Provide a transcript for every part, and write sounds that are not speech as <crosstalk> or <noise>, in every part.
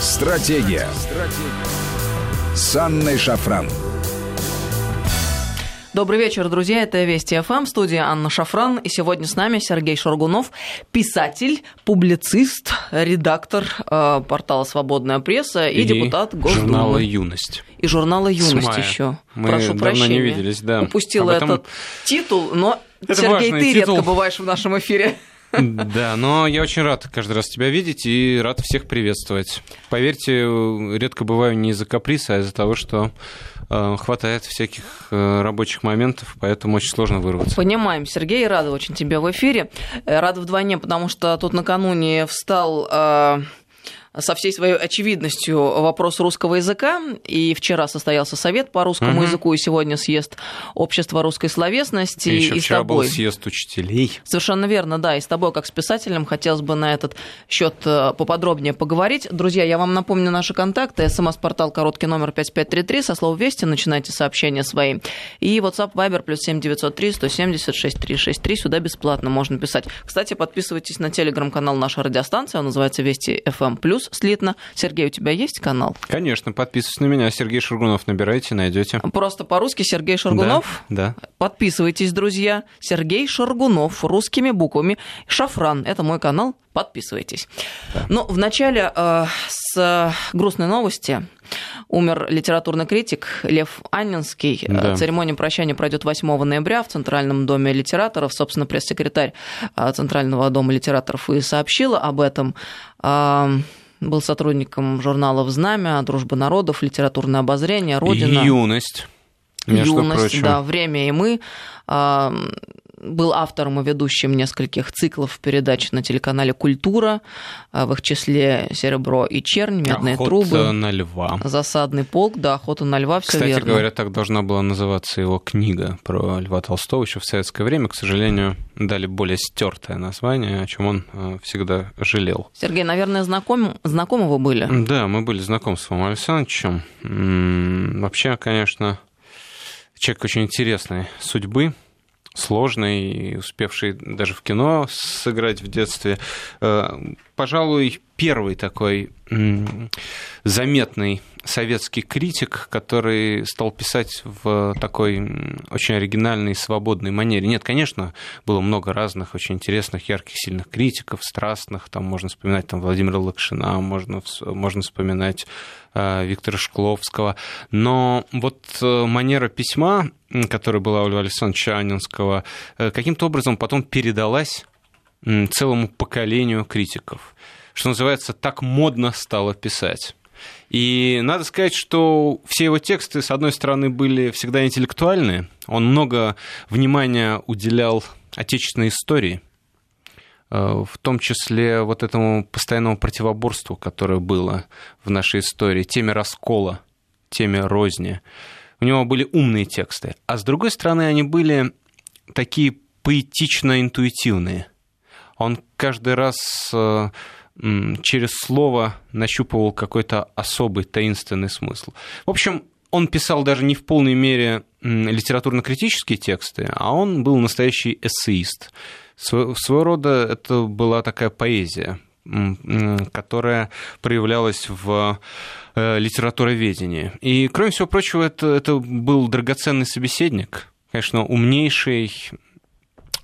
Стратегия. С Анной Шафран. Добрый вечер, друзья. Это Вести ФМ, студия Анна Шафран. И сегодня с нами Сергей Шаргунов, писатель, публицист, редактор э, портала «Свободная пресса» и, и депутат Госдумы. журнала «Юность». И журнала «Юность» еще. Мы Прошу давно прощения. не виделись, да. Упустила Об этом- этот титул, но, Это Сергей, ты титул. редко бываешь в нашем эфире. Да, но я очень рад каждый раз тебя видеть и рад всех приветствовать. Поверьте, редко бываю не из-за каприса, а из-за того, что э, хватает всяких э, рабочих моментов, поэтому очень сложно вырваться. Понимаем, Сергей, рада очень тебе в эфире. Э, Рада вдвойне, потому что тут накануне встал со всей своей очевидностью вопрос русского языка, и вчера состоялся совет по русскому Мгм. языку, и сегодня съезд общества русской словесности. И еще и с вчера был тобой. съезд учителей. Совершенно верно, да. И с тобой, как с писателем, хотелось бы на этот счет поподробнее поговорить. Друзья, я вам напомню наши контакты. СМС-портал короткий номер 5533. Со слова «Вести» начинайте сообщения свои. И WhatsApp Viber плюс 7903 170 6363. Сюда бесплатно можно писать. Кстати, подписывайтесь на телеграм-канал нашей радиостанции. Он называется «Вести FM+,» плюс слитно. Сергей, у тебя есть канал? Конечно, подписывайтесь на меня. Сергей Шургунов набирайте, найдете. Просто по-русски Сергей Шаргунов. Да, Подписывайтесь, друзья. Сергей Шаргунов русскими буквами. Шафран. Это мой канал. Подписывайтесь. Ну, вначале э, с грустной новости. Умер литературный критик Лев Аннинский. Э, Да. Церемония прощания пройдет 8 ноября в Центральном доме литераторов. Собственно, пресс-секретарь э, Центрального дома литераторов и сообщила об этом. Э, Был сотрудником журналов «Знамя», «Дружба народов», «Литературное обозрение». «Родина». Юность. Между Юность, прочим. да, время и мы. Был автором и ведущим нескольких циклов передач на телеканале Культура, а, в их числе Серебро и Чернь, Медные Охота трубы, на льва. Засадный полк, да, охота на льва, все Кстати верно. говоря, так должна была называться его книга про Льва Толстого еще в советское время. К сожалению, дали более стертое название, о чем он э, всегда жалел. Сергей, наверное, знаком, знакомы вы были? Да, мы были знакомы с Иваном Александровичем. Вообще, конечно, человек очень интересной судьбы, сложный, успевший даже в кино сыграть в детстве. Э, Пожалуй, первый такой заметный советский критик, который стал писать в такой очень оригинальной и свободной манере. Нет, конечно, было много разных очень интересных, ярких, сильных критиков, страстных. Там можно вспоминать там, Владимира Лакшина, можно, можно вспоминать э, Виктора Шкловского. Но вот э, манера письма, которая была у Льва Александровича Анинского, э, каким-то образом потом передалась целому поколению критиков. Что называется, так модно стало писать. И надо сказать, что все его тексты, с одной стороны, были всегда интеллектуальные. Он много внимания уделял отечественной истории, э, в том числе вот этому постоянному противоборству, которое было в нашей истории, теме раскола, теме розни. У него были умные тексты. А с другой стороны, они были такие поэтично-интуитивные. Он каждый раз э, через слово нащупывал какой-то особый таинственный смысл. В общем, он писал даже не в полной мере литературно-критические тексты, а он был настоящий эссеист. Сво- Своего рода это была такая поэзия, которая проявлялась в э, литературоведении. И, кроме всего прочего, это, это был драгоценный собеседник, конечно, умнейший,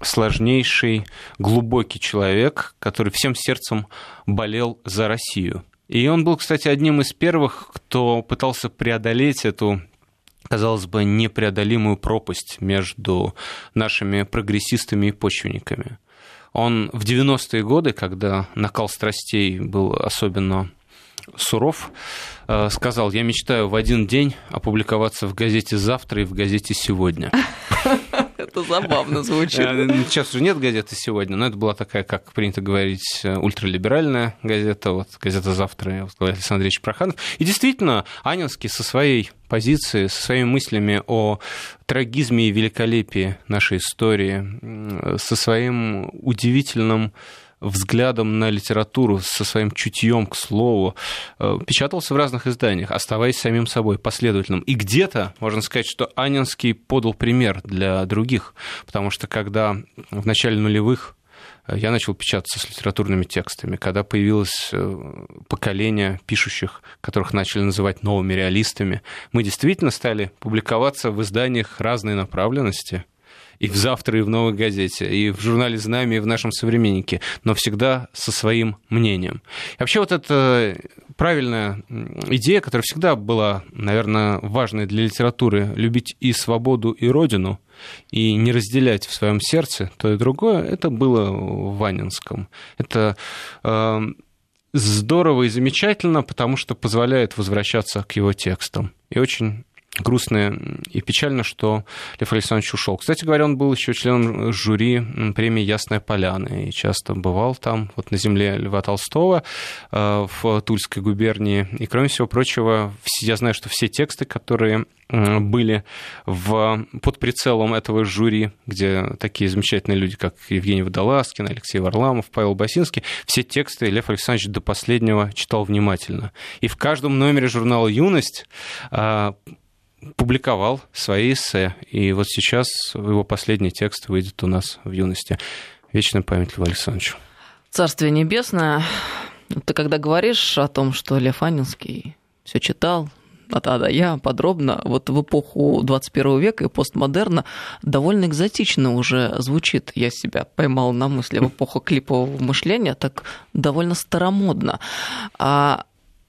сложнейший, глубокий человек, который всем сердцем болел за Россию. И он был, кстати, одним из первых, кто пытался преодолеть эту казалось бы, непреодолимую пропасть между нашими прогрессистами и почвенниками. Он в 90-е годы, когда накал страстей был особенно суров, э, сказал, я мечтаю в один день опубликоваться в газете «Завтра» и в газете «Сегодня». <laughs> Это забавно звучит. Э, Сейчас уже нет газеты сегодня, но это была такая, как принято говорить, э, ультралиберальная газета, вот газета «Завтра», возглавляет Александр Андреевич Проханов. И действительно, Анинский со своей позиции, со своими мыслями о трагизме и великолепии нашей истории, м, со своим удивительным взглядом на литературу, со своим чутьем к слову, э, печатался в разных изданиях, оставаясь самим собой, последовательным. И где-то, можно сказать, что Анинский подал пример для других, потому что когда в начале нулевых я начал печататься с литературными текстами, когда появилось э, поколение пишущих, которых начали называть новыми реалистами, мы действительно стали публиковаться в изданиях разной направленности, и в «Завтра», и в «Новой газете», и в журнале «Знамя», и в нашем «Современнике», но всегда со своим мнением. И вообще вот эта правильная идея, которая всегда была, наверное, важной для литературы, любить и свободу, и родину, и не разделять в своем сердце то и другое, это было в Ванинском. Это э, здорово и замечательно, потому что позволяет возвращаться к его текстам. И очень грустно и печально, что Лев Александрович ушел. Кстати говоря, он был еще членом жюри премии «Ясная поляна» и часто бывал там, вот на земле Льва Толстого э, в Тульской губернии. И, кроме всего прочего, я знаю, что все тексты, которые были в, под прицелом этого жюри, где такие замечательные люди, как Евгений Водолазкин, Алексей Варламов, Павел Басинский, все тексты Лев Александрович до последнего читал внимательно. И в каждом номере журнала «Юность» а, публиковал свои эссе. И вот сейчас его последний текст выйдет у нас в юности. Вечная память Льву Александровичу. Царствие небесное. Ты когда говоришь о том, что Лев Анинский все читал, а да, да, я подробно, вот в эпоху 21 века и постмодерна довольно экзотично уже звучит. Я себя поймал на мысли в эпоху клипового мышления, так довольно старомодно. А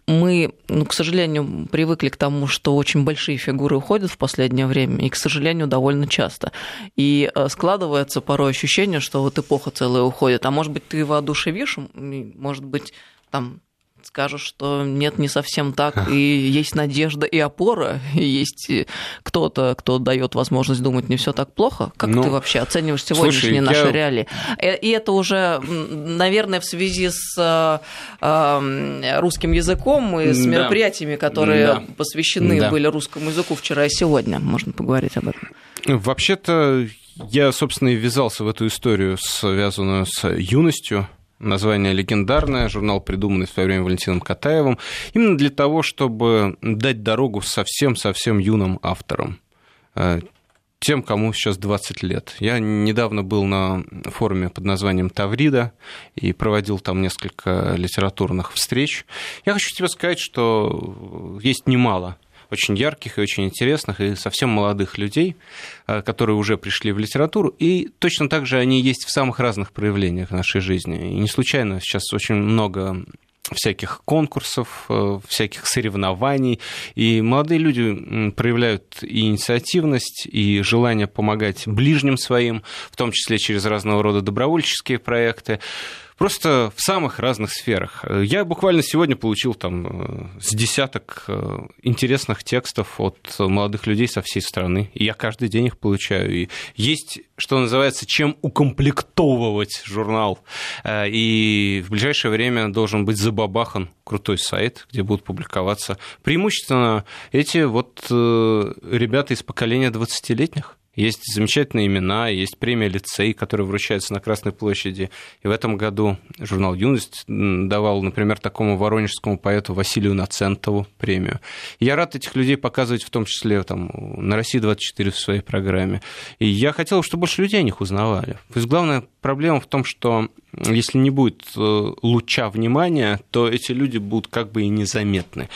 мы, ну, к сожалению, привыкли к тому, что очень большие фигуры уходят в последнее время, и, к сожалению, довольно часто. И э, складывается порой ощущение, что вот эпоха целая уходит. А может быть, ты воодушевишь, может быть, там скажешь, что нет, не совсем так, и есть надежда и опора, и есть кто-то, кто дает возможность думать, не все так плохо. Как ну, ты вообще оцениваешь сегодняшние слушай, наши я... реалии? Э, и это уже, наверное, в связи с э, русским языком и с мероприятиями, которые да. посвящены да. были русскому языку вчера и сегодня. Можно поговорить об этом. Вообще-то я, собственно, и ввязался в эту историю, связанную с юностью название легендарное, журнал, придуманный в свое время Валентином Катаевым, именно для того, чтобы дать дорогу совсем-совсем юным авторам, э, тем, кому сейчас 20 лет. Я недавно был на форуме под названием «Таврида» и проводил там несколько литературных встреч. Я хочу тебе сказать, что есть немало очень ярких и очень интересных и совсем молодых людей, э, которые уже пришли в литературу, и точно так же они есть в самых разных проявлениях нашей жизни. И не случайно сейчас очень много всяких конкурсов, э, всяких соревнований. И молодые люди проявляют и инициативность, и желание помогать ближним своим, в том числе через разного рода добровольческие проекты просто в самых разных сферах. Я буквально сегодня получил там э, с десяток э, интересных текстов от молодых людей со всей страны, и я каждый день их получаю. И есть, что называется, чем укомплектовывать журнал. Э, и в ближайшее время должен быть забабахан крутой сайт, где будут публиковаться преимущественно эти вот ребята из поколения 20-летних. Есть замечательные имена, есть премия «Лицей», которая вручается на Красной площади. И в этом году журнал «Юность» давал, например, такому воронежскому поэту Василию Нацентову премию. Я рад этих людей показывать в том числе там, на «России-24» в своей программе. И я хотел, чтобы больше людей о них узнавали. То есть главная проблема в том, что если не будет э, луча внимания, то эти люди будут как бы и незаметны.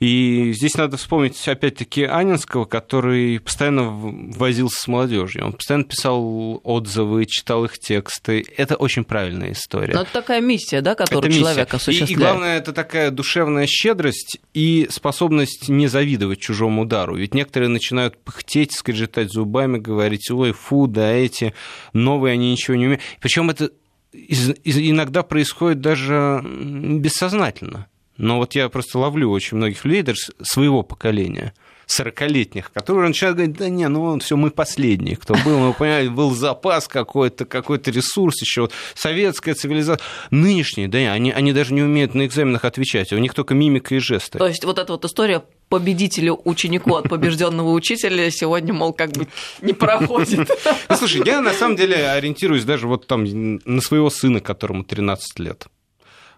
И здесь надо вспомнить, опять-таки, Анинского, который постоянно возился с молодежью. Он постоянно писал отзывы, читал их тексты. Это очень правильная история. Но это такая миссия, да, которую это человек осуществляет. И, и главное, это такая душевная щедрость и способность не завидовать чужому удару. Ведь некоторые начинают пыхтеть, скрежетать зубами, говорить, ой, фу, да эти новые, они ничего не умеют. Причем это иногда происходит даже бессознательно. Но вот я просто ловлю очень многих людей, даже своего поколения, 40-летних, которые начинают говорить, да не, ну все, мы последние, кто был, ну, понимаете, был запас какой-то, какой-то ресурс еще, вот, советская цивилизация. Нынешние, да, они, они даже не умеют на экзаменах отвечать, у них только мимика и жесты. То есть вот эта вот история победителю ученику от побежденного учителя сегодня, мол, как бы не проходит. Ну, слушай, я на самом деле ориентируюсь даже вот там на своего сына, которому 13 лет.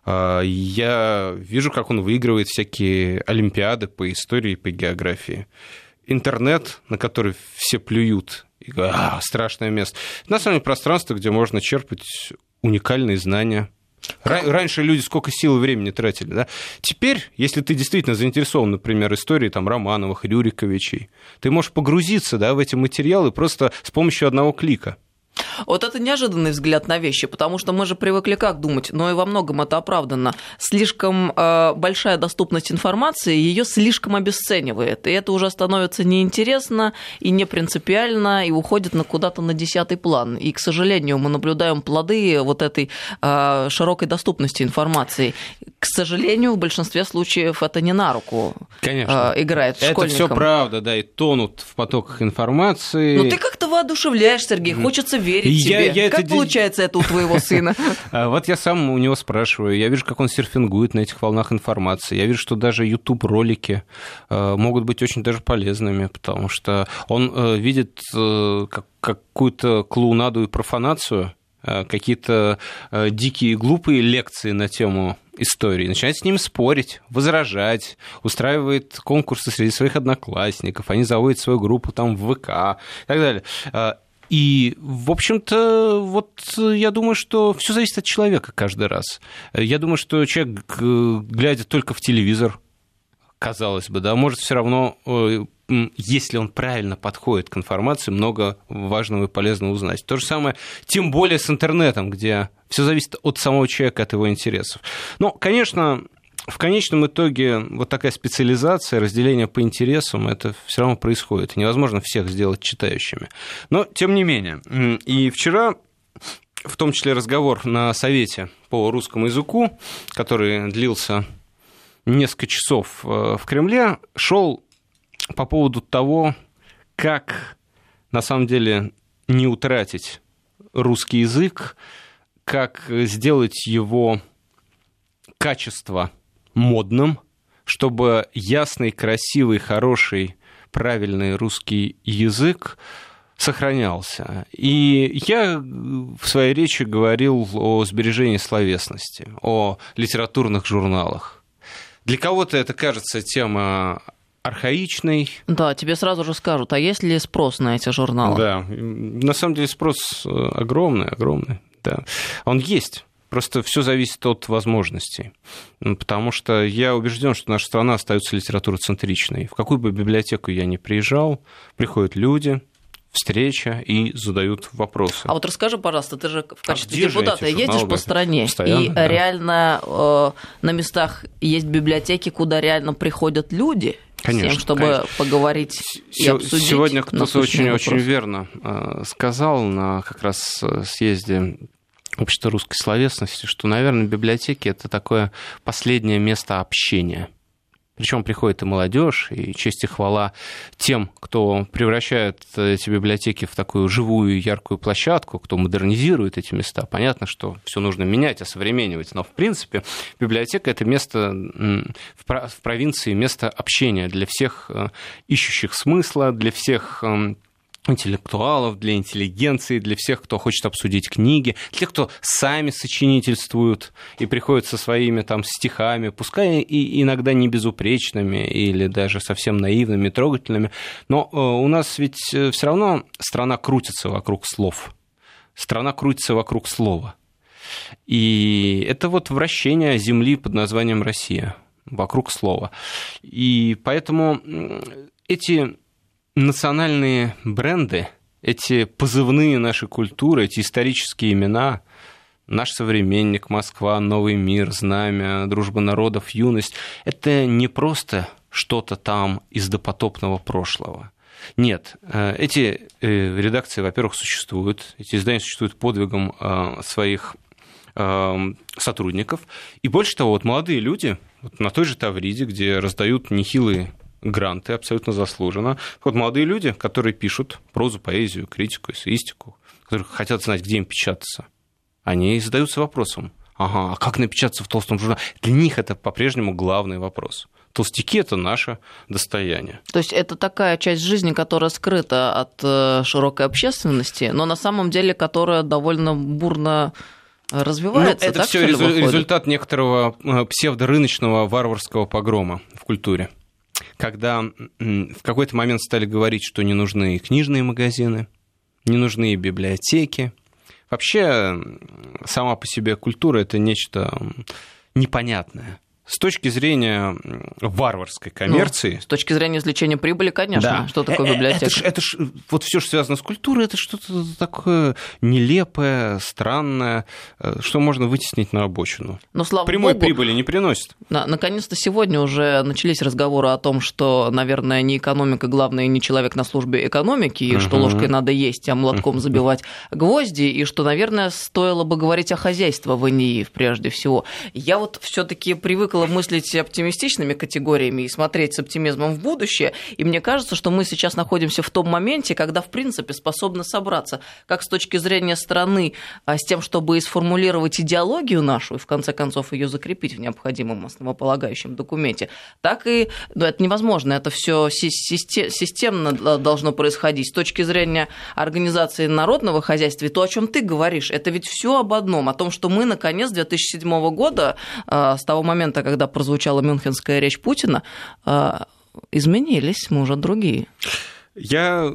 А, я вижу, как он выигрывает всякие олимпиады по истории, по географии. Интернет, на который все плюют, и говорят, а, страшное место. На самом деле, пространство, где можно черпать уникальные знания. Раньше люди сколько сил и времени тратили, да? Теперь, если ты действительно заинтересован, например, историей там, Романовых, Рюриковичей, ты можешь погрузиться да, в эти материалы просто с помощью одного клика. Вот это неожиданный взгляд на вещи, потому что мы же привыкли как думать, но и во многом это оправдано. Слишком э, большая доступность информации ее слишком обесценивает, и это уже становится неинтересно и не принципиально, и уходит на куда-то на десятый план. И, к сожалению, мы наблюдаем плоды вот этой э, широкой доступности информации. К сожалению, в большинстве случаев это не на руку Конечно. Э, играет Это все правда, да, и тонут в потоках информации. Ну ты как-то воодушевляешь, Сергей, хочется верить я, тебе. Я как это... получается это у твоего сына? <laughs> А вот я сам у него спрашиваю. Я вижу, как он серфингует на этих волнах информации. Я вижу, что даже YouTube-ролики э, могут быть очень даже полезными, потому что он э, видит э, какую-то клоунаду и профанацию, какие-то дикие глупые лекции на тему истории, начинает с ним спорить, возражать, устраивает конкурсы среди своих одноклассников, они заводят свою группу там в ВК и так далее. И, в общем-то, вот я думаю, что все зависит от человека каждый раз. Я думаю, что человек, глядя только в телевизор, казалось бы, да, может все равно, э, если он правильно подходит к информации, много важного и полезного узнать. То же самое, тем более с интернетом, где все зависит от самого человека, от его интересов. Но, конечно, в конечном итоге вот такая специализация, разделение по интересам, это все равно происходит. Невозможно всех сделать читающими. Но, тем не менее, и вчера в том числе разговор на совете по русскому языку, который длился несколько часов э, в Кремле, шел по поводу того, как на самом деле не утратить русский язык, как сделать его качество модным, чтобы ясный, красивый, хороший, правильный русский язык сохранялся. И я в своей речи говорил о сбережении словесности, о литературных журналах. Для кого-то это кажется тема архаичной. Да, тебе сразу же скажут, а есть ли спрос на эти журналы? Да, на самом деле спрос огромный, огромный. Да. Он есть. Просто все зависит от возможностей. Потому что я убежден, что наша страна остается литературоцентричной. В какую бы библиотеку я ни приезжал, приходят люди, встреча и задают вопросы. А вот расскажи, пожалуйста, ты же в а качестве а депутата ездишь по стране, и да. реально э, на местах есть библиотеки, куда реально приходят люди, Конечно, тем, чтобы конечно. поговорить и обсудить. Сегодня кто-то очень, очень верно э, сказал на как раз э, съезде общества русской словесности, что, наверное, библиотеки это такое последнее место общения. Причем приходит и молодежь, и честь и хвала тем, кто превращает эти библиотеки в такую живую, яркую площадку, кто модернизирует эти места. Понятно, что все нужно менять, осовременивать, но в принципе библиотека это место в провинции, место общения для всех э, ищущих смысла, для всех эм, интеллектуалов, для интеллигенции, для всех, кто хочет обсудить книги, для тех, кто сами сочинительствуют и приходят со своими там стихами, пускай и иногда не безупречными или даже совсем наивными, трогательными, но э, у нас ведь э, все равно страна крутится вокруг слов. Страна крутится вокруг слова. И это вот вращение Земли под названием Россия вокруг слова. И поэтому эти национальные бренды, эти позывные нашей культуры, эти исторические имена, наш современник, Москва, Новый мир, Знамя, Дружба народов, Юность, это не просто что-то там из допотопного прошлого. Нет, э, эти э, редакции, во-первых, существуют, эти издания существуют подвигом э, своих сотрудников. И больше того, вот молодые люди вот на той же Тавриде, где раздают нехилые гранты абсолютно заслуженно. Вот молодые люди, которые пишут прозу, поэзию, критику, эссеистику, которые хотят знать, где им печататься, они задаются вопросом, ага, а как напечататься в толстом журнале? Для них это по-прежнему главный вопрос. Толстяки – это наше достояние. То есть это такая часть жизни, которая скрыта от э, широкой общественности, но на самом деле которая довольно бурно развивается. Ну, это все результат некоторого э, псевдорыночного варварского погрома в культуре когда в какой-то момент стали говорить, что не нужны книжные магазины, не нужны библиотеки, Вообще, сама по себе культура это нечто непонятное с точки зрения варварской коммерции... Ну, с точки зрения извлечения прибыли, конечно. Да. Что такое э, э, библиотека? Это ж, это ж, вот все, что связано с культурой, это что-то такое нелепое, странное, э, что можно вытеснить на обочину. Но, слава Прямой богу, прибыли не приносит. На, наконец-то сегодня уже начались разговоры о том, что, наверное, не экономика главное, не человек на службе экономики, и uh-huh. что ложкой надо есть, а молотком <laughs> забивать гвозди, и что, наверное, стоило бы говорить о хозяйстве в НИИ прежде всего. Я вот все таки привыкла привыкла мыслить оптимистичными категориями и смотреть с оптимизмом в будущее. И мне кажется, что мы сейчас находимся в том моменте, когда, в принципе, способны собраться как с точки зрения страны а с тем, чтобы сформулировать идеологию нашу и, в конце концов, ее закрепить в необходимом основополагающем документе, так и ну, это невозможно. Это все системно должно происходить. С точки зрения организации народного хозяйства, и то, о чем ты говоришь, это ведь все об одном, о том, что мы, наконец, 2007 года, а, с того момента, когда прозвучала мюнхенская речь Путина, а, изменились, мы уже другие. Я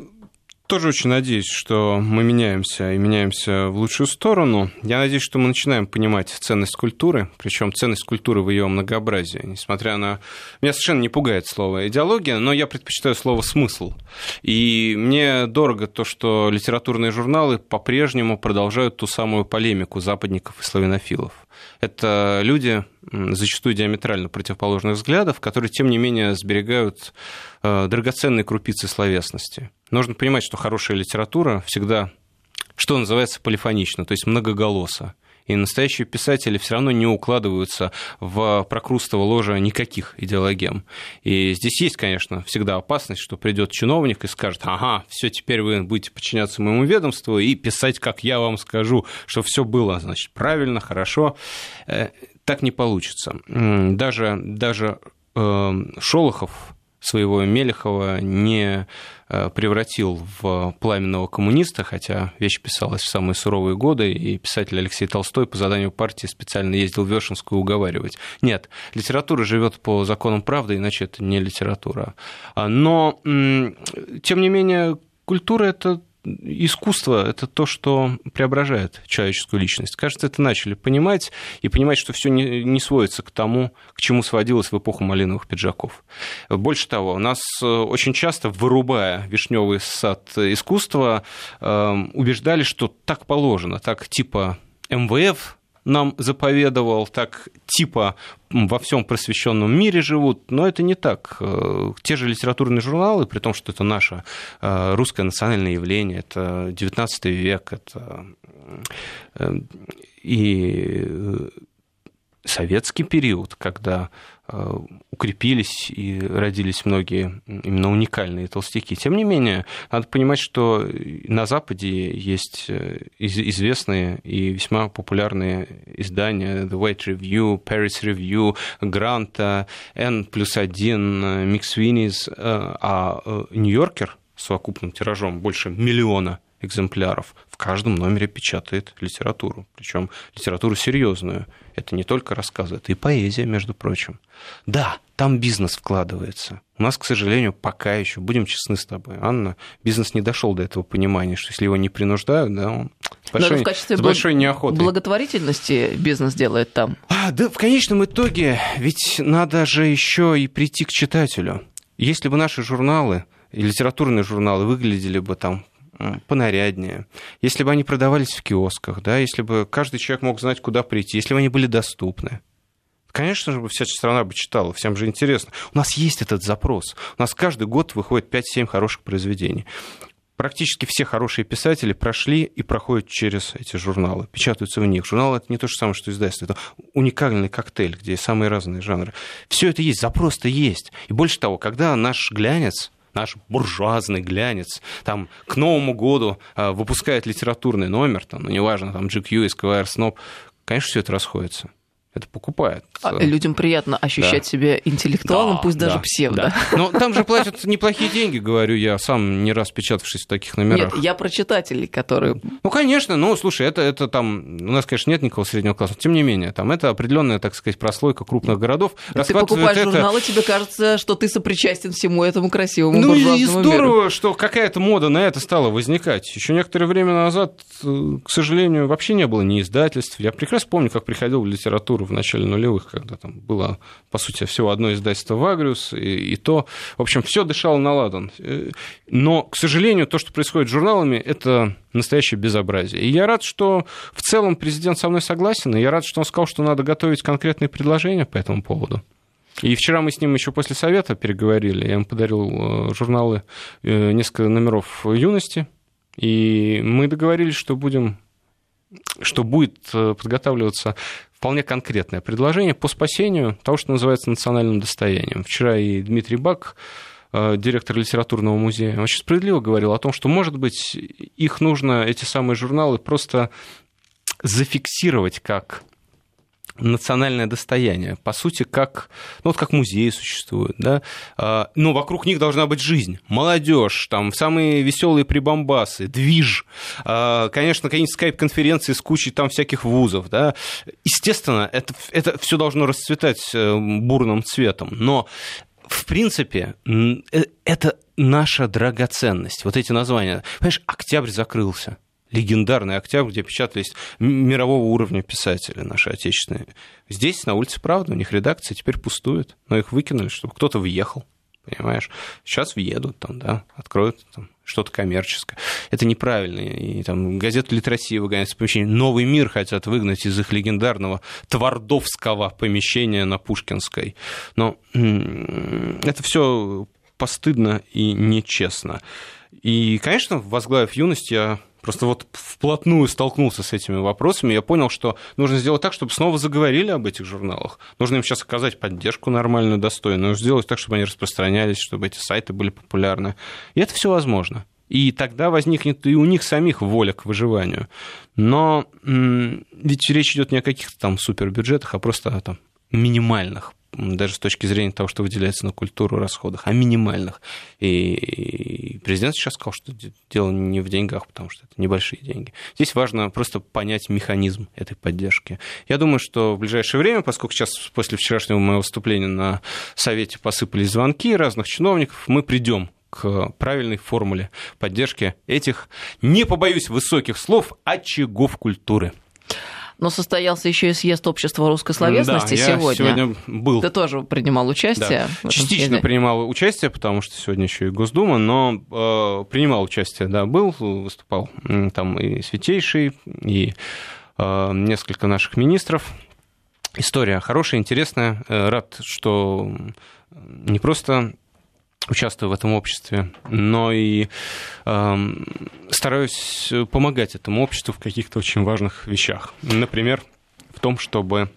тоже очень надеюсь, что мы меняемся и меняемся в лучшую сторону. Я надеюсь, что мы начинаем понимать ценность культуры, причем ценность культуры в ее многообразии. Несмотря на... Меня совершенно не пугает слово идеология, но я предпочитаю слово смысл. И мне дорого то, что литературные журналы по-прежнему продолжают ту самую полемику западников и славянофилов. Это люди, зачастую диаметрально противоположных взглядов, которые, тем не менее, сберегают э, драгоценные крупицы словесности. Нужно понимать, что хорошая литература всегда, что называется, полифонична, то есть многоголоса. И настоящие писатели все равно не укладываются в прокрустово ложа никаких идеологем. И здесь есть, конечно, всегда опасность, что придет чиновник и скажет, ага, все, теперь вы будете подчиняться моему ведомству и писать, как я вам скажу, что все было, значит, правильно, хорошо. Так не получится. Даже, даже э, Шолохов своего Мелехова не э, превратил в пламенного коммуниста, хотя вещь писалась в самые суровые годы, и писатель Алексей Толстой по заданию партии специально ездил в Вешенскую уговаривать. Нет, литература живет по законам правды, иначе это не литература. Но, тем не менее, культура — это искусство — это то, что преображает человеческую личность. Кажется, это начали понимать, и понимать, что все не, сводится к тому, к чему сводилось в эпоху малиновых пиджаков. Больше того, у нас э, очень часто, вырубая вишневый сад искусства, эм, убеждали, что так положено, так типа МВФ нам заповедовал, так типа во всем просвещенном мире живут, но это не так. Э, те же литературные журналы, при том, что это наше э, русское национальное явление, это XIX век, это э, и советский период, когда Э, укрепились и родились многие именно уникальные толстяки. Тем не менее, надо понимать, что на Западе есть э, известные и весьма популярные издания The White Review, Paris Review, Гранта, N плюс один, Микс Винниз, а Нью-Йоркер с совокупным тиражом больше миллиона экземпляров в каждом номере печатает литературу, причем литературу серьезную. Это не только рассказы, это и поэзия, между прочим. Да, там бизнес вкладывается. У нас, к сожалению, пока еще, будем честны с тобой, Анна, бизнес не дошел до этого понимания, что если его не принуждают, да, он большой, в качестве с большой неохотой. благотворительности бизнес делает там. А, да, в конечном итоге, ведь надо же еще и прийти к читателю. Если бы наши журналы, и литературные журналы выглядели бы там понаряднее, если бы они продавались в киосках, да, если бы каждый человек мог знать, куда прийти, если бы они были доступны. Конечно же, вся страна бы читала, всем же интересно. У нас есть этот запрос. У нас каждый год выходит 5-7 хороших произведений. Практически все хорошие писатели прошли и проходят через эти журналы, печатаются в них. Журнал это не то же самое, что издательство, это уникальный коктейль, где самые разные жанры. Все это есть, запрос-то есть. И больше того, когда наш глянец наш буржуазный глянец, там к Новому году э, выпускает литературный номер, там, ну, неважно, там GQ, Esquire, Snob, конечно, все это расходится. Это покупает. А людям приятно ощущать да. себя интеллектуалом, да, пусть да, даже псевдо. Да. Но там же платят неплохие деньги, говорю я, сам не раз печатавшись в таких номерах. Нет, я про читателей, которые... Ну, конечно, ну, слушай, это, это там... У нас, конечно, нет никакого среднего класса, тем не менее, там это определенная, так сказать, прослойка крупных городов. Ты покупаешь это... журналы, тебе кажется, что ты сопричастен всему этому красивому Ну, и здорово, миру. что какая-то мода на это стала возникать. Еще некоторое время назад, э, к сожалению, вообще не было ни издательств. Я прекрасно помню, как приходил в литературу в начале нулевых, когда там было, по сути, всего одно издательство «Вагриус», и, и то, в общем, все дышало на ладан. Э, но, к сожалению, то, что происходит с журналами, это настоящее безобразие. И я рад, что в целом президент со мной согласен, и я рад, что он сказал, что надо готовить конкретные предложения по этому поводу. И вчера мы с ним еще после совета переговорили. Я ему подарил э, журналы, э, несколько номеров юности. И мы договорились, что будем что будет подготавливаться вполне конкретное предложение по спасению того, что называется национальным достоянием. Вчера и Дмитрий Бак, э, директор литературного музея, очень справедливо говорил о том, что, может быть, их нужно, эти самые журналы, просто зафиксировать как национальное достояние, по сути, как, ну, вот как музеи существуют, да, а, но вокруг них должна быть жизнь, молодежь, там, самые веселые прибамбасы, движ, а, конечно, какие-нибудь скайп-конференции с кучей там всяких вузов, да, естественно, это, это все должно расцветать э, бурным цветом, но в принципе, э, это наша драгоценность. Вот эти названия. Понимаешь, октябрь закрылся легендарный октябрь, где печатались мирового уровня писатели наши отечественные. Здесь, на улице Правда, у них редакция теперь пустует, но их выкинули, чтобы кто-то въехал, понимаешь? Сейчас въедут там, да, откроют там что-то коммерческое. Это неправильно. И там газету «Литросия» выгоняют с помещения. «Новый мир» хотят выгнать из их легендарного твардовского помещения на Пушкинской. Но это все постыдно и нечестно. И, конечно, возглавив юность, я просто вот вплотную столкнулся с этими вопросами, я понял, что нужно сделать так, чтобы снова заговорили об этих журналах. Нужно им сейчас оказать поддержку нормальную, достойную, сделать так, чтобы они распространялись, чтобы эти сайты были популярны. И это все возможно. И тогда возникнет и у них самих воля к выживанию. Но ведь речь идет не о каких-то там супербюджетах, а просто о там, минимальных даже с точки зрения того, что выделяется на культуру расходах, а минимальных. И президент сейчас сказал, что дело не в деньгах, потому что это небольшие деньги. Здесь важно просто понять механизм этой поддержки. Я думаю, что в ближайшее время, поскольку сейчас после вчерашнего моего выступления на Совете посыпались звонки разных чиновников, мы придем к правильной формуле поддержки этих, не побоюсь высоких слов, очагов культуры. Но состоялся еще и съезд общества русской словесности да, сегодня. сегодня был. Ты тоже принимал участие? Да. Частично съезде. принимал участие, потому что сегодня еще и Госдума, но э, принимал участие, да, был, выступал там и Святейший, и э, несколько наших министров. История хорошая, интересная. Э, рад, что не просто участвую в этом обществе, но и э, стараюсь помогать этому обществу в каких-то очень важных вещах. Например, в том, чтобы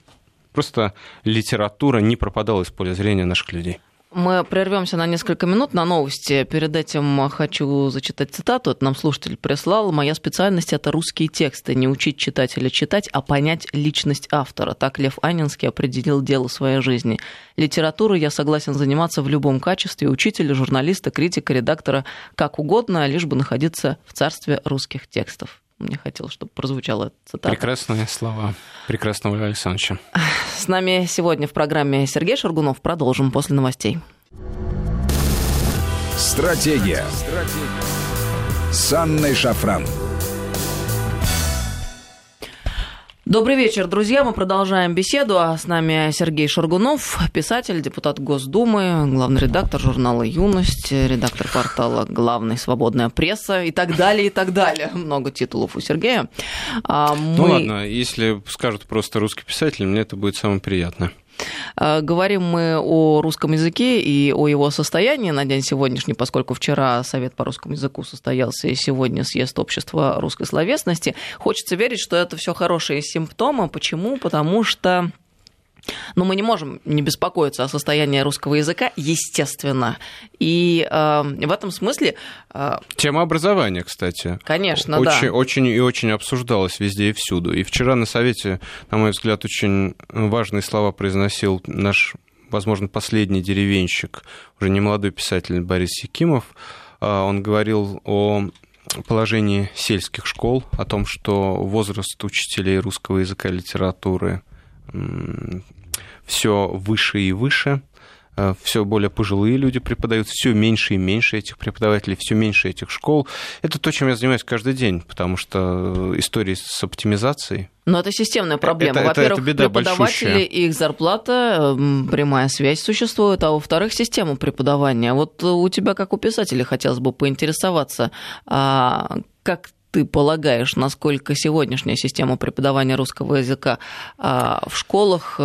просто литература не пропадала из поля зрения наших людей. Мы прервемся на несколько минут на новости. Перед этим хочу зачитать цитату. Это нам слушатель прислал. «Моя специальность – это русские тексты. Не учить читателя читать, а понять личность автора». Так Лев Анинский определил дело своей жизни. Литературой я согласен заниматься в любом качестве – учителя, журналиста, критика, редактора, как угодно, лишь бы находиться в царстве русских текстов. Мне хотелось, чтобы прозвучала цитата. Прекрасные слова прекрасного Александровича. С нами сегодня в программе Сергей Шаргунов. Продолжим после новостей. Стратегия. Стратегия. С Анной Шафран. Добрый вечер, друзья. Мы продолжаем беседу. А с нами Сергей Шаргунов, писатель, депутат Госдумы, главный редактор журнала «Юность», редактор портала «Главная свободная пресса» и так далее, и так далее. Много титулов у Сергея. А мы... Ну ладно, если скажут просто русский писатель, мне это будет самое приятное. Э, говорим мы о русском языке и о его состоянии на день сегодняшний, поскольку вчера Совет по русскому языку состоялся и сегодня съезд общества русской словесности. Хочется верить, что это все хорошие симптомы. Почему? Потому что Но мы не можем не беспокоиться о состоянии русского языка, естественно. И э, в этом смысле... Э, Тема образования, кстати. Конечно, очень, да. Очень и очень обсуждалась везде и всюду. И вчера на Совете, на мой взгляд, очень важные слова произносил наш, возможно, последний деревенщик, уже не молодой писатель Борис Якимов. А, он говорил о положении сельских школ, о том, что возраст учителей русского языка и литературы все выше и выше, э, все более пожилые люди преподают, все меньше и меньше этих преподавателей, все меньше этих школ. Это то, чем я занимаюсь каждый день, потому что э, истории с оптимизацией. Но это системная проблема. Это, во-первых, это, это преподаватели большущая. и их зарплата, прямая связь существует, а во-вторых, система преподавания. Вот у тебя, как у писателя, хотелось бы поинтересоваться, а как ты полагаешь, насколько сегодняшняя система преподавания русского языка а, в школах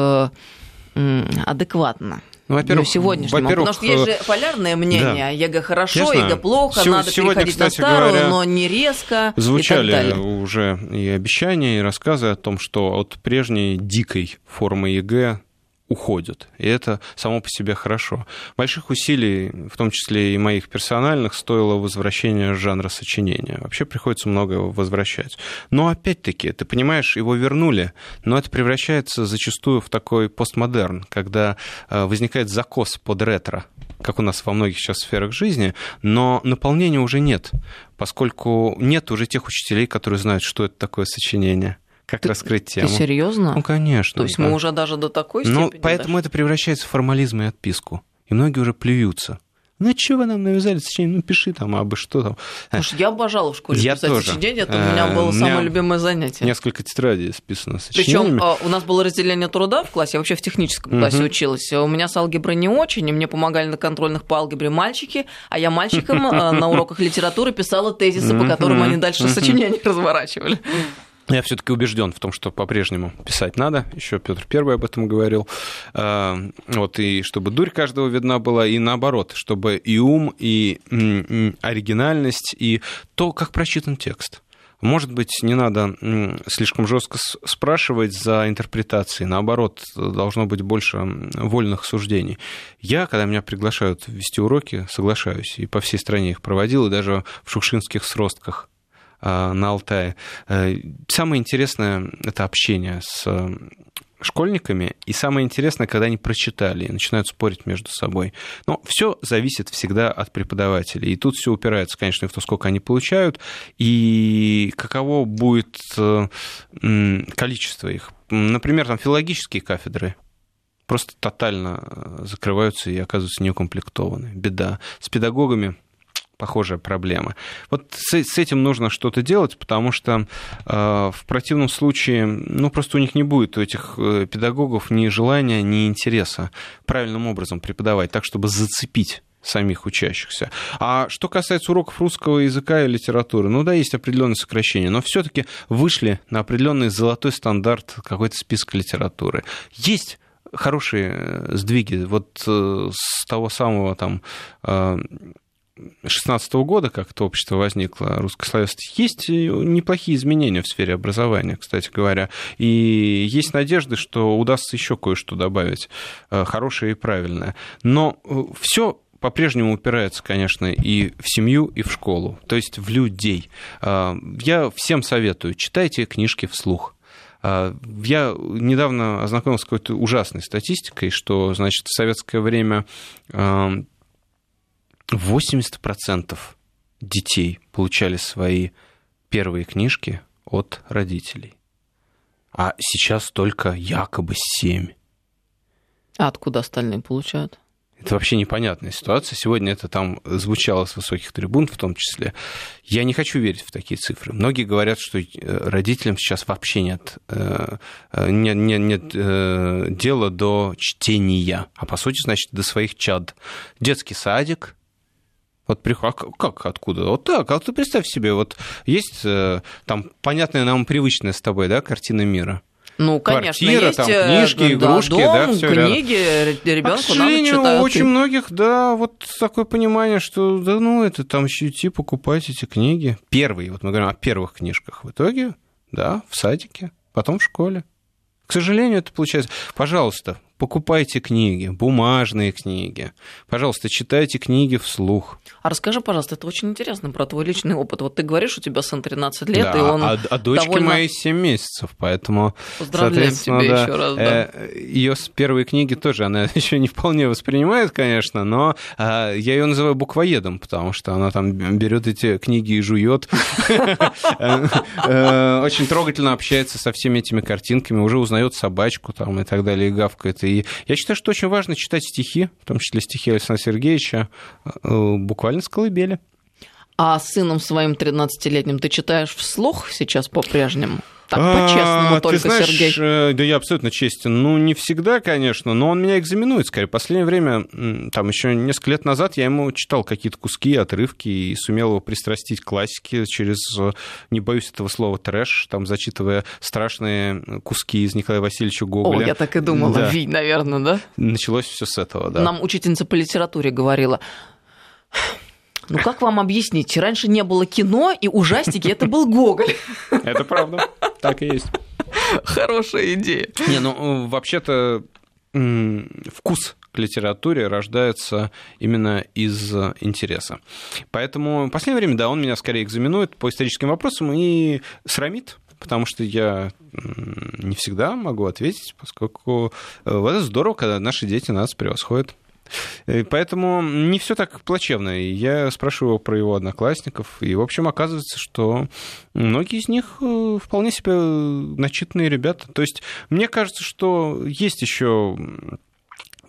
адекватна? Ну, во-первых, сегодняшнему. Во-первых, Потому что есть же э, полярное мнение. Да. ЕГЭ хорошо, ЕГЭ плохо, Сего- надо сегодня, переходить кстати, на старую, говоря, но не резко. Звучали и уже и обещания, и рассказы о том, что от прежней дикой формы ЕГЭ уходят. И это само по себе хорошо. Больших усилий, в том числе и моих персональных, стоило возвращение жанра сочинения. Вообще приходится много возвращать. Но опять-таки, ты понимаешь, его вернули, но это превращается зачастую в такой постмодерн, когда э, возникает закос под ретро как у нас во многих сейчас сферах жизни, но наполнения уже нет, поскольку нет уже тех учителей, которые знают, что это такое сочинение как ты, раскрыть тему. Ты серьезно? Ну, конечно. То есть да. мы уже даже до такой ну, степени... Ну, поэтому даже... это превращается в формализм и отписку. И многие уже плюются. Ну, что вы нам навязали сочинение? Ну, пиши там, абы что там. Слушай, я обожала в школе я писать тоже. сочинение, это у меня было у самое любимое занятие. Несколько тетрадей списано сочинениями. Причем а, у нас было разделение труда в классе, я вообще в техническом классе угу. училась. У меня с алгеброй не очень, и мне помогали на контрольных по алгебре мальчики, а я мальчикам а, на уроках литературы писала тезисы, по которым они дальше сочинения <laughs> разворачивали. Я все-таки убежден в том, что по-прежнему писать надо. Еще Петр Первый об этом говорил. А, вот и чтобы дурь каждого видна была, и наоборот, чтобы и ум, и оригинальность, и то, как прочитан текст. Может быть, не надо слишком жестко спрашивать за интерпретации. Наоборот, должно быть больше вольных суждений. Я, когда меня приглашают вести уроки, соглашаюсь. И по всей стране их проводил, и даже в шукшинских сростках на Алтае. Э, самое интересное — это общение с э, школьниками, и самое интересное, когда они прочитали и начинают спорить между собой. Но все зависит всегда от преподавателей. И тут все упирается, конечно, в то, сколько они получают, и каково будет количество их. Например, там филологические кафедры просто тотально закрываются и оказываются неукомплектованы. Беда. С педагогами похожая проблема. Вот с, с этим нужно что-то делать, потому что э, в противном случае, ну, просто у них не будет, у этих э, педагогов ни желания, ни интереса правильным образом преподавать, так, чтобы зацепить самих учащихся. А что касается уроков русского языка и литературы, ну да, есть определенные сокращения, но все-таки вышли на определенный золотой стандарт какой-то список литературы. Есть хорошие э, сдвиги вот э, с того самого там 16 года, как это общество возникло, русское словесность, есть неплохие изменения в сфере образования, кстати говоря. И есть надежды, что удастся еще кое-что добавить э, хорошее и правильное. Но э, все по-прежнему упирается, конечно, и в семью, и в школу, то есть в людей. Э, я всем советую, читайте книжки вслух. Я недавно ознакомился с какой-то ужасной статистикой, что, значит, в советское время 80% детей получали свои первые книжки от родителей. А сейчас только якобы 7. А откуда остальные получают? Это вообще непонятная ситуация. Сегодня это там звучало с высоких трибун в том числе. Я не хочу верить в такие цифры. Многие говорят, что э, родителям сейчас вообще нет, э, э, нет, нет, нет дела до чтения, а по сути, значит, до своих чад. Детский садик, вот а как, откуда? Вот так, а ты представь себе, вот есть э, там понятная нам привычная с тобой, да, картина мира. Ну, конечно, Квартира, есть там, книжки, да, игрушки, дом, да, все книги, ребенку а, к сожалению, надо у очень многих, да, вот такое понимание, что, да, ну, это там идти покупать эти книги. Первые, вот мы говорим о первых книжках. В итоге, да, в садике, потом в школе. К сожалению, это получается. Пожалуйста, покупайте книги, бумажные книги. Пожалуйста, читайте книги вслух. А расскажи, пожалуйста, это очень интересно про твой личный опыт. Вот ты говоришь, у тебя сын 13 лет, да, и он а, а дочке довольно... моей 7 месяцев, поэтому... Поздравляем тебя да, еще раз, да. Э, ее первые книги тоже она <laughs> еще не вполне воспринимает, конечно, но э, я ее называю буквоедом, потому что она там берет эти книги и жует. <laughs> Э, очень трогательно общается со всеми этими картинками, уже узнает собачку там и так далее, и гавкает. И я считаю, что очень важно читать стихи, в том числе стихи Александра Сергеевича, э, буквально с колыбели. А сыном своим 13-летним ты читаешь вслух сейчас по-прежнему? Так, по-честному а, только, ты знаешь, Сергей. Э, да я абсолютно честен. Ну, не всегда, конечно, но он меня экзаменует, скорее. Последнее время, там еще несколько лет назад я ему читал какие-то куски, отрывки и сумел его пристрастить к классике через, не боюсь этого слова, трэш, там, зачитывая страшные куски из Николая Васильевича Гоголя. О, я так и думала, да. <laughs> Ви, наверное, да? Началось все с этого, да. Нам учительница по литературе говорила, ну как вам объяснить? Раньше не было кино, и ужастики это был Гоголь. Это правда. Так и есть. Хорошая идея. Не, ну вообще-то вкус к литературе рождается именно из интереса. Поэтому в последнее время, да, он меня скорее экзаменует по историческим вопросам и срамит, потому что я не всегда могу ответить, поскольку э, вот это здорово, когда наши дети нас превосходят. И поэтому не все так плачевно. Я спрашиваю про его одноклассников, и, в общем, оказывается, что многие из них э, вполне себе начитанные ребята. То есть мне кажется, что есть еще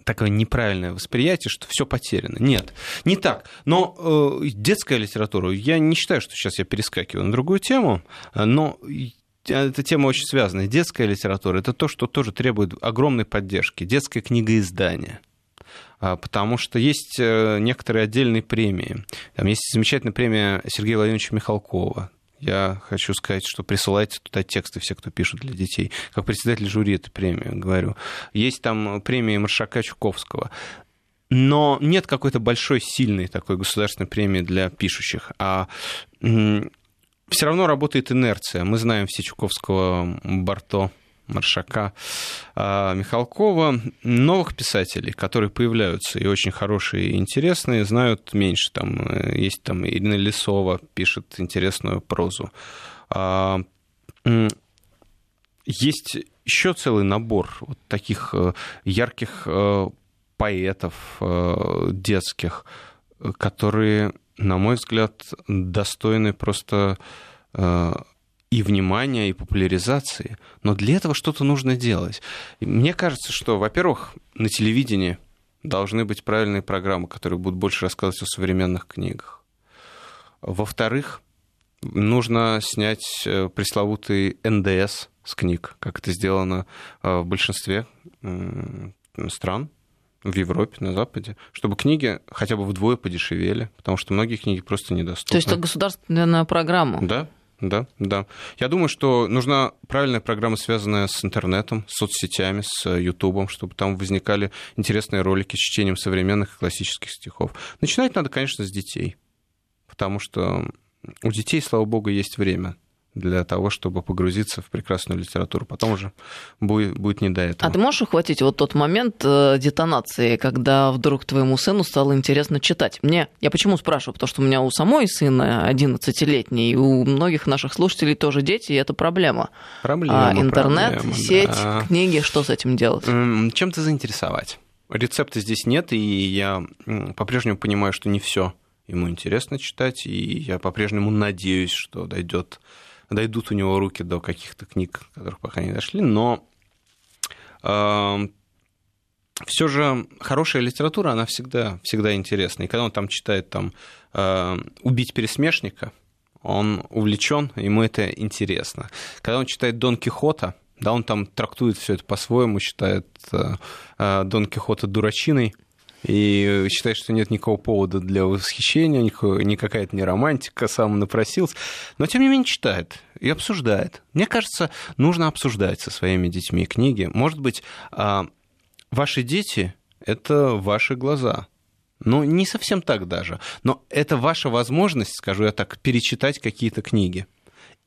такое неправильное восприятие, что все потеряно. Нет, не так. Но э, детская литература, я не считаю, что сейчас я перескакиваю на другую тему, но эта тема очень связана. Детская литература это то, что тоже требует огромной поддержки. Детское книгоиздание – потому что есть э, некоторые отдельные премии. Там есть замечательная премия Сергея Владимировича Михалкова. Я хочу сказать, что присылайте туда тексты все, кто пишут для детей. Как председатель жюри этой премии говорю. Есть там премия Маршака Чуковского. Но нет какой-то большой, сильной такой государственной премии для пишущих. А все равно работает инерция. Мы знаем все Чуковского, Барто, Маршака, а, Михалкова. Новых писателей, которые появляются и очень хорошие и интересные, знают меньше. Там э, есть там Ирина Лисова пишет интересную прозу. А, есть еще целый набор вот таких э, ярких э, поэтов детских, которые, на мой взгляд, достойны просто и внимания, и популяризации. Но для этого что-то нужно делать. И мне кажется, что, во-первых, на телевидении должны быть правильные программы, которые будут больше рассказывать о современных книгах. Во-вторых, нужно снять э, пресловутый НДС с книг, как это сделано э, в большинстве стран в Европе, на Западе, чтобы книги хотя бы вдвое подешевели, потому что многие книги просто недоступны. То есть это государственная программа? Да, да, да. Я думаю, что нужна правильная программа, связанная с интернетом, с соцсетями, с Ютубом, чтобы там возникали интересные ролики с чтением современных и классических стихов. Начинать надо, конечно, с детей, потому что у детей, слава богу, есть время для того, чтобы погрузиться в прекрасную литературу. Потом уже будет, будет не до этого. А ты можешь ухватить вот тот момент э, детонации, когда вдруг твоему сыну стало интересно читать? Мне, я почему спрашиваю? Потому что у меня у самой сына 11-летний, и у многих наших слушателей тоже дети, и это проблема. Проблема, а интернет, проблема, сеть, да. книги, что с этим делать? Чем-то заинтересовать. Рецепта здесь нет, и я по-прежнему понимаю, что не все ему интересно читать, и я по-прежнему надеюсь, что дойдет дойдут у него руки до каких-то книг, которых пока не дошли, но э, все же хорошая литература, она всегда, всегда интересна. И когда он там читает там, э, «Убить пересмешника», он увлечен, ему это интересно. Когда он читает Дон Кихота, да, он там трактует все это по-своему, считает э, э Дон Кихота дурачиной, и считает, что нет никакого повода для восхищения, никакая это не романтика, сам напросился, но тем не менее читает и обсуждает. Мне кажется, нужно обсуждать со своими детьми книги. Может быть, а, ваши дети — это ваши глаза. Ну, не совсем так даже. Но это ваша возможность, скажу я так, перечитать какие-то книги.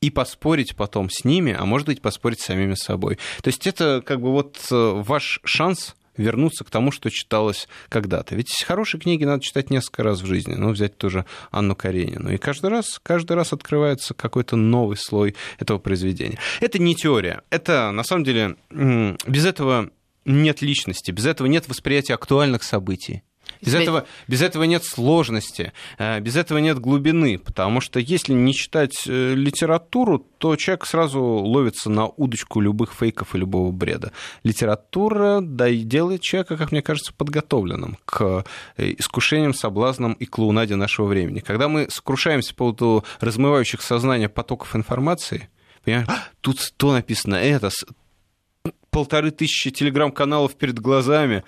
и поспорить потом с ними, а может быть поспорить с самими собой. То есть это как бы вот э, ваш шанс вернуться к тому, что читалось когда-то. Ведь хорошие книги надо читать несколько раз в жизни. Ну, взять тоже Анну Каренину. И каждый раз, каждый раз открывается какой-то новый слой этого произведения. Это не теория. Это, на самом деле, без этого нет личности, без этого нет восприятия актуальных событий. Без этого, без этого нет сложности, э, без этого нет глубины, потому что если не читать э, литературу, то человек сразу ловится на удочку любых фейков и любого бреда. Литература да, делает человека, как мне кажется, подготовленным к э, искушениям, соблазнам и клоунаде нашего времени. Когда мы сокрушаемся по поводу размывающих сознание потоков информации, понимаешь, «А, тут то написано, это, полторы тысячи телеграм-каналов перед глазами,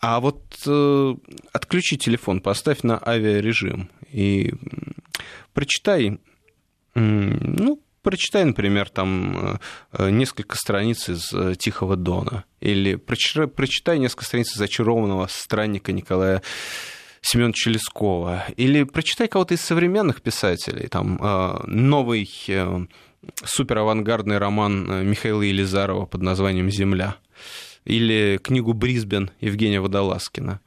а вот э, отключи телефон, поставь на авиарежим и прочитай, ну, прочитай, например, там э, несколько страниц из э, «Тихого дона» или прочитай, несколько страниц из «Очарованного странника» Николая Семеновича Лескова, или прочитай кого-то из современных писателей, там э, новый суперавангардный роман Михаила Елизарова под названием «Земля» или книгу «Брисбен» Евгения Водолазкина.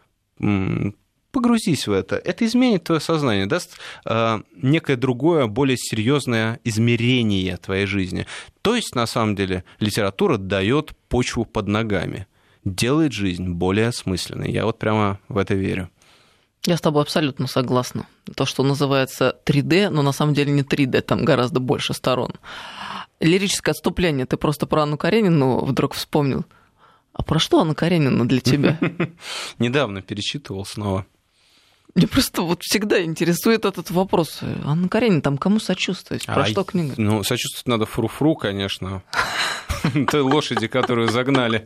Погрузись в это. Это изменит твое сознание, даст э, некое другое, более серьезное измерение твоей жизни. То есть, на самом деле, литература дает почву под ногами, делает жизнь более осмысленной. Я вот прямо в это верю. Я с тобой абсолютно согласна. То, что называется 3D, но на самом деле не 3D, там гораздо больше сторон. Лирическое отступление. Ты просто про Анну Каренину вдруг вспомнил. А про что Анна Каренина для тебя? <laughs> Недавно перечитывал снова. Мне просто вот всегда интересует этот вопрос. Анна Каренина там кому сочувствовать? Про а, что книга? Ну, сочувствовать надо фру-фру, конечно. <laughs> Той лошади, которую загнали.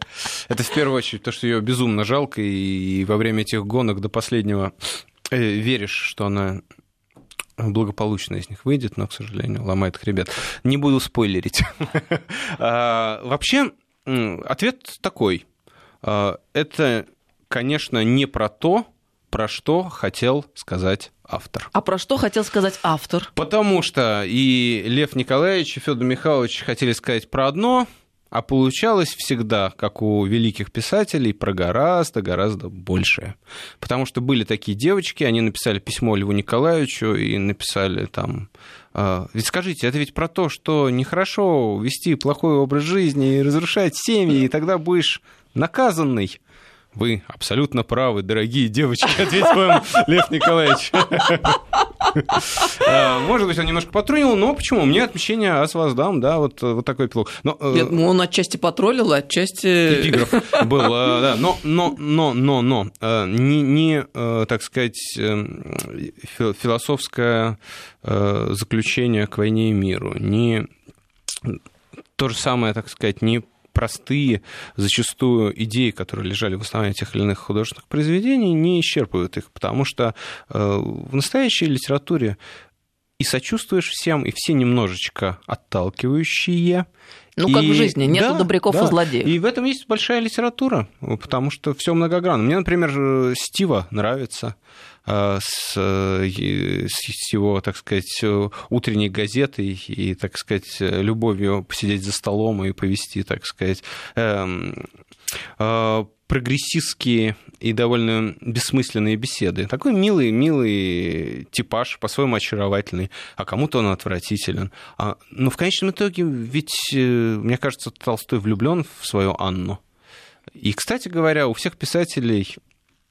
Это в первую очередь, то, что ее безумно жалко, и во время этих гонок до последнего э, веришь, что она благополучно из них выйдет, но, к сожалению, ломает хребет. Не буду спойлерить. <laughs> А, вообще, Ответ такой. А, это, конечно, не про то, про что хотел сказать автор. А про что хотел сказать автор? Потому что и Лев Николаевич, и Федор Михайлович хотели сказать про одно, а получалось всегда, как у великих писателей, про гораздо, гораздо большее. Потому что были такие девочки, они написали письмо Льву Николаевичу и написали там... «А, ведь скажите, это ведь про то, что нехорошо вести плохой образ жизни и разрушать семьи, и тогда будешь наказанный. Вы абсолютно правы, дорогие девочки, ответил вам Лев Николаевич. А, может быть, он немножко потрунил, но почему? Мне отмещение ас воздам, да, вот, вот такой пилот. Но, э, Нет, он отчасти потроллил, а отчасти... Эпиграф был, э, да. Но, но, но, но, но, э, не, не так сказать, философское заключение к войне и миру, не то же самое, так сказать, не простые зачастую идеи, которые лежали в основании тех или иных художественных произведений, не исчерпывают их, потому что э, в настоящей литературе и сочувствуешь всем, и все немножечко отталкивающие. Ну, и... как в жизни, нет да, добряков да. и злодеев. И в этом есть большая литература, потому что все многогранно. Мне, например, Стива нравится. Э, с, э, с его, так сказать, утренней газетой и, так сказать, любовью посидеть за столом и повести, так сказать, эм, э, прогрессистские и довольно бессмысленные беседы. Такой милый, милый типаж, по-своему очаровательный, а кому-то он отвратителен. А, но в конечном итоге ведь, мне кажется, Толстой влюблен в свою Анну. И, кстати говоря, у всех писателей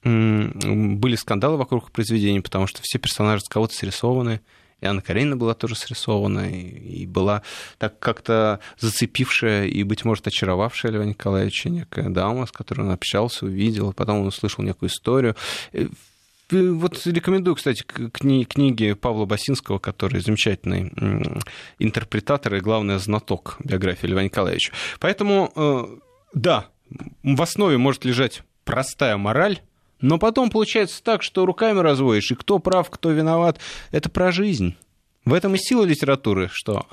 были скандалы вокруг произведения, потому что все персонажи с кого-то срисованы. И Анна Каренина была тоже срисована, и была так как-то зацепившая и, быть может, очаровавшая Льва Николаевича некая дама, с которой он общался, увидел, потом он услышал некую историю. Э, вот рекомендую, кстати, кни- книги Павла Басинского, который замечательный интерпретатор и, главное, знаток биографии Льва Николаевича. Поэтому, э, да, в основе может лежать простая мораль, но потом получается так, что руками разводишь, и кто прав, кто виноват. Это про жизнь. В этом и сила литературы, что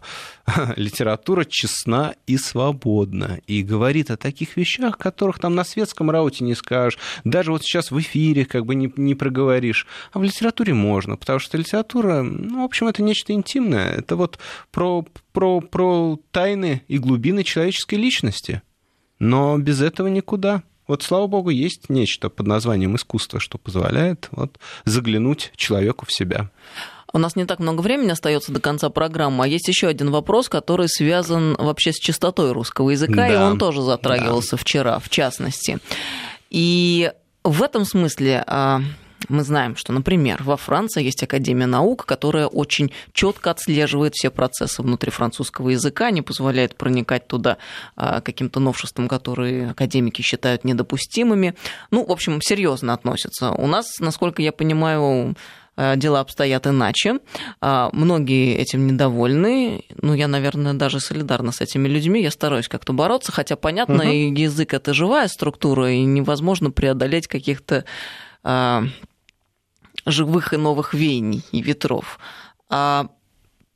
<laughs> литература честна и свободна, и говорит о таких вещах, которых там на светском рауте не скажешь, даже вот сейчас в эфире как бы не, не проговоришь. А в литературе можно, потому что литература, ну, в общем, это нечто интимное, это вот про, про, про тайны и глубины человеческой личности. Но без этого никуда. Вот, слава богу, есть нечто под названием искусство, что позволяет вот, заглянуть человеку в себя. У нас не так много времени остается до конца программы, а есть еще один вопрос, который связан вообще с чистотой русского языка, да. и он тоже затрагивался да. вчера, в частности. И в этом смысле а, мы знаем, что, например, во Франции есть Академия наук, которая очень четко отслеживает все процессы внутри французского языка, не позволяет проникать туда а, каким-то новшествам, которые академики считают недопустимыми. Ну, в общем, серьезно относятся. У нас, насколько я понимаю, Э, дела обстоят иначе. А, многие этим недовольны. Ну, я, наверное, даже солидарна с этими людьми. Я стараюсь как-то бороться, хотя, понятно, угу. язык это живая структура, и невозможно преодолеть каких-то а, живых и новых веяний и ветров. А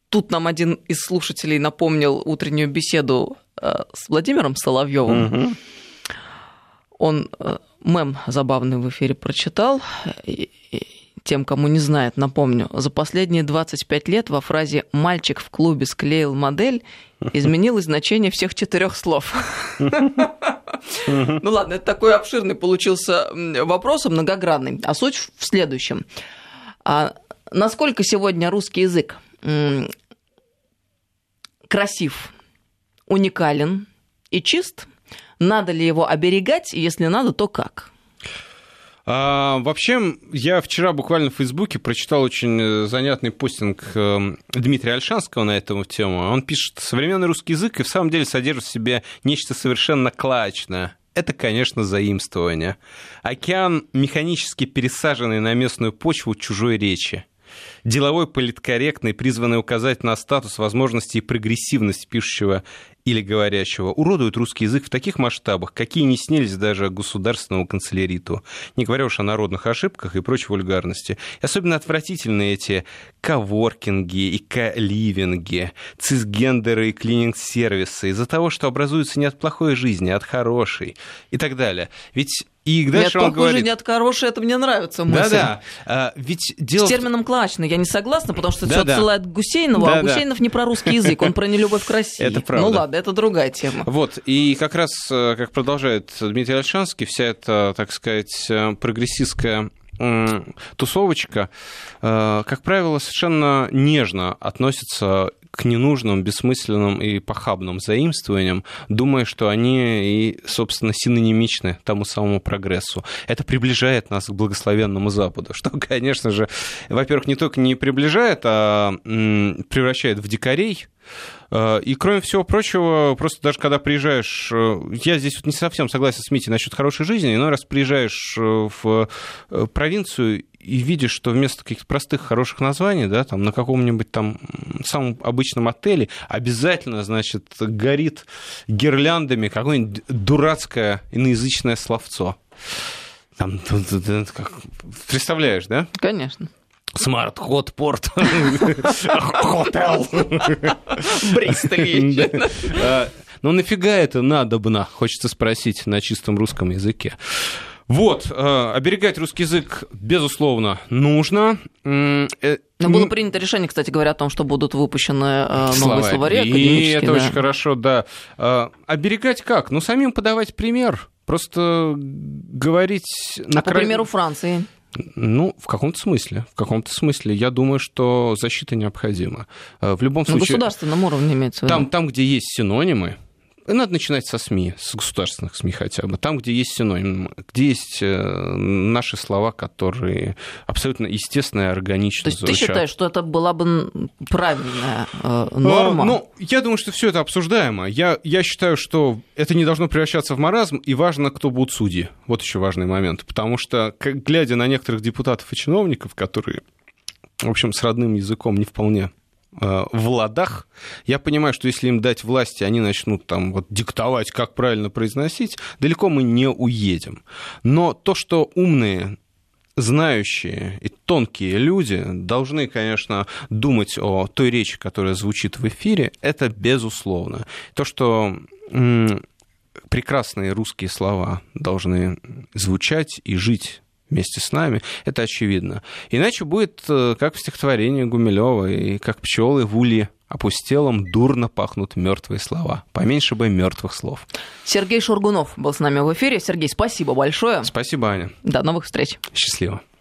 тут нам один из слушателей напомнил утреннюю беседу э, с Владимиром Соловьевым. Угу. Он э, мем забавный в эфире прочитал тем, кому не знает, напомню, за последние 25 лет во фразе «мальчик в клубе склеил модель» изменилось значение всех четырех слов. Ну ладно, это такой обширный получился вопрос, многогранный. А суть в следующем. А насколько сегодня русский язык красив, уникален и чист? Надо ли его оберегать? Если надо, то как? А, вообще, я вчера буквально в Фейсбуке прочитал очень э, занятный постинг эм, Дмитрия Альшанского на эту тему. Он пишет, современный русский язык и в самом деле содержит в себе нечто совершенно клачное. Это, конечно, заимствование. Океан, механически пересаженный на местную почву чужой речи деловой, политкорректный, призванный указать на статус, возможности и прогрессивность пишущего или говорящего, уродуют русский язык в таких масштабах, какие не снились даже государственному канцеляриту, не говоря уж о народных ошибках и прочей вульгарности. И особенно отвратительны эти коворкинги и каливинги, цисгендеры и клининг-сервисы из-за того, что образуются не от плохой жизни, а от хорошей и так далее. Ведь и дальше Нет, он говорит... нет, хорошее, это мне нравится мысль. Да-да. А, ведь дело... С термином «клачный» я не согласна, потому что все отсылает к Гусейнову, а Гусейнов не про русский язык, он про нелюбовь к России. Это правда. Ну ладно, это другая тема. Вот, и как раз, э, как продолжает Дмитрий Альшанский, вся эта, так сказать, э, прогрессистская тусовочка, э, как правило, совершенно нежно относится к ненужным, бессмысленным и похабным заимствованиям, думая, что они и, собственно, синонимичны тому самому прогрессу. Это приближает нас к благословенному Западу, что, <laughs> конечно же, во-первых, не только не приближает, а превращает в дикарей, Э, и кроме всего прочего, просто даже когда приезжаешь, э, я здесь вот не совсем согласен с Митей насчет хорошей жизни, но раз приезжаешь э, в провинцию и видишь, что вместо каких-то простых хороших названий, да, там на каком-нибудь там самом обычном отеле обязательно, значит, горит гирляндами какое-нибудь дурацкое иноязычное словцо. Там, как, представляешь, да? Конечно. Смарт Хот Порт Хотел Бристоль а, Ну нафига это надобно, хочется спросить на чистом русском языке. Вот, э, оберегать русский язык, безусловно, нужно. Э, Но было принято решение, кстати говоря, о том, что будут выпущены э, новые словари. И это да. очень хорошо, да. Оберегать как? Ну, самим подавать пример. Просто говорить... А на по примеру Франции? Ну, в каком-то смысле. В каком-то смысле. Я думаю, что защита необходима. Э, в любом случае... На государственном уровне имеется в виду. Там, там, где есть синонимы, надо начинать со СМИ, с государственных СМИ хотя бы. Там, где есть синоним, где есть э, наши слова, которые абсолютно естественно и органично То есть звучат. ты считаешь, что это была бы правильная э, норма? А, ну, я думаю, что все это обсуждаемо. Я, я считаю, что это не должно превращаться в маразм, и важно, кто будут судьи. Вот еще важный момент. Потому что, глядя на некоторых депутатов и чиновников, которые, в общем, с родным языком не вполне Э, в ладах. Я понимаю, что если им дать власти, они начнут там вот диктовать, как правильно произносить, далеко мы не уедем. Но то, что умные знающие и тонкие люди должны, конечно, думать о той речи, которая звучит в эфире, это безусловно. То, что прекрасные русские слова должны звучать и жить вместе с нами, это очевидно. Иначе будет, э, как в стихотворении Гумилева, и как пчелы в улье опустелом дурно пахнут мертвые слова. Поменьше бы мертвых слов. Сергей Шургунов был с нами в эфире. Сергей, спасибо большое. Спасибо, Аня. До новых встреч. Счастливо.